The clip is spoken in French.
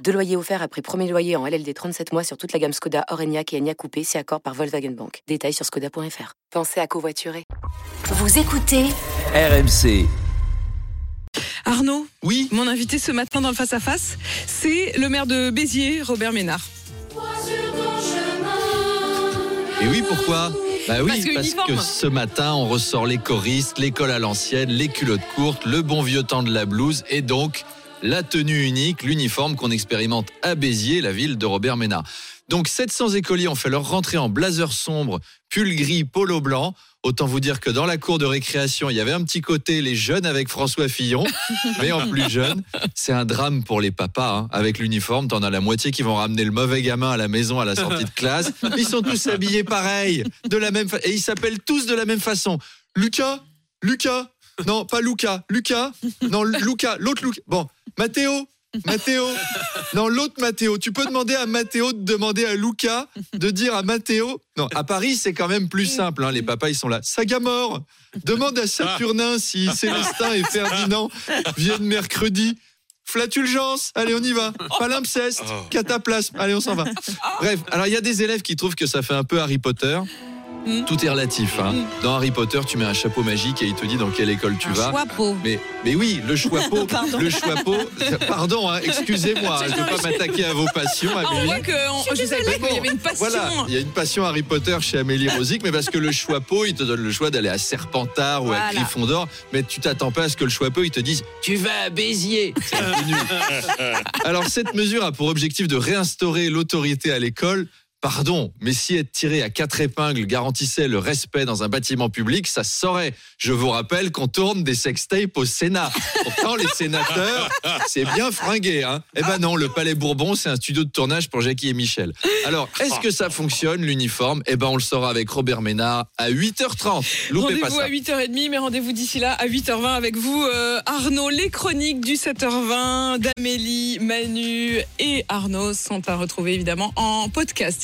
Deux loyers offerts après premier loyer en LLD 37 mois sur toute la gamme Skoda, Orenia et Enya Coupé, si accord par Volkswagen Bank. Détails sur skoda.fr. Pensez à covoiturer. Vous écoutez RMC. Arnaud, Oui, mon invité ce matin dans le Face à Face, c'est le maire de Béziers, Robert Ménard. et oui, pourquoi? Bah oui, Parce que parce, que ce matin, on ressort les choristes, l'école à l'ancienne, les culottes courtes, le bon vieux temps de la blouse et donc la tenue unique, l'uniforme qu'on expérimente à Béziers, la ville de Robert Ménard. Donc 700 écoliers ont fait leur rentrée en blazer sombre, pull gris, polo blanc. Autant vous dire que dans la cour de récréation, il y avait un petit côté les jeunes avec François Fillon, mais en plus jeune. C'est un drame pour les papas. hein. Avec l'uniforme, t'en as la moitié qui vont ramener le mauvais gamin à la maison à la sortie de classe. Ils sont tous habillés pareil, de la même fa- et ils s'appellent tous de la même façon. Lucas, Lucas, non pas Lucas, Lucas, non Lucas, l'autre Lucas. Bon, Mathéo, Mathéo, non l'autre Mathéo. Tu peux demander à Mathéo de demander à Lucas de dire à Mathéo. Non, à Paris c'est quand même plus simple. hein, Les papas ils sont là. Sagamore, demande à Saturnin si Célestin et Ferdinand viennent mercredi. Flatulgence, allez on y va. Palimpseste, cataplasme, allez on s'en va. Bref, alors il y a des élèves qui trouvent que ça fait un peu Harry Potter. Mm. Tout est relatif. hein. Dans Harry Potter, tu mets un chapeau magique et il te dit dans quelle école tu vas. Chapeau. Mais, mais oui, le chapeau, Pardon. le chapeau. Pardon, hein, excusez-moi, hein, je ne veux pas m'attaquer à vos passions, Ah, on voit que on- je savais pas qu'il y avait une passion. Voilà, il y a une passion Harry Potter chez Amélie Rosic, mais parce que le chapeau, il te donne le choix d'aller à Serpentard ou à. Gryffondor, mais tu t'attends pas à ce que le chapeau, il te dise Tu vas à Béziers. Alors, cette mesure a pour objectif de réinstaurer l'autorité à l'école. Pardon, mais si être tiré à quatre épingles garantissait le respect dans un bâtiment public, ça se saurait. Je vous rappelle qu'on tourne des sextapes au Sénat. Pourtant, les sénateurs, c'est bien fringué. Hein eh ben non, le Palais Bourbon, c'est un studio de tournage pour Jackie et Michel. Alors, est-ce que ça fonctionne, l'uniforme? Eh ben, on le saura avec Robert Ménard à 8h30. Loupez pas Rendez-vous à 8h30, mais rendez-vous d'ici là à 8h20 avec vous, euh, Arnaud. Les chroniques du 7h20 d'Amélie, Manu et Arnaud sont à retrouver évidemment en podcast.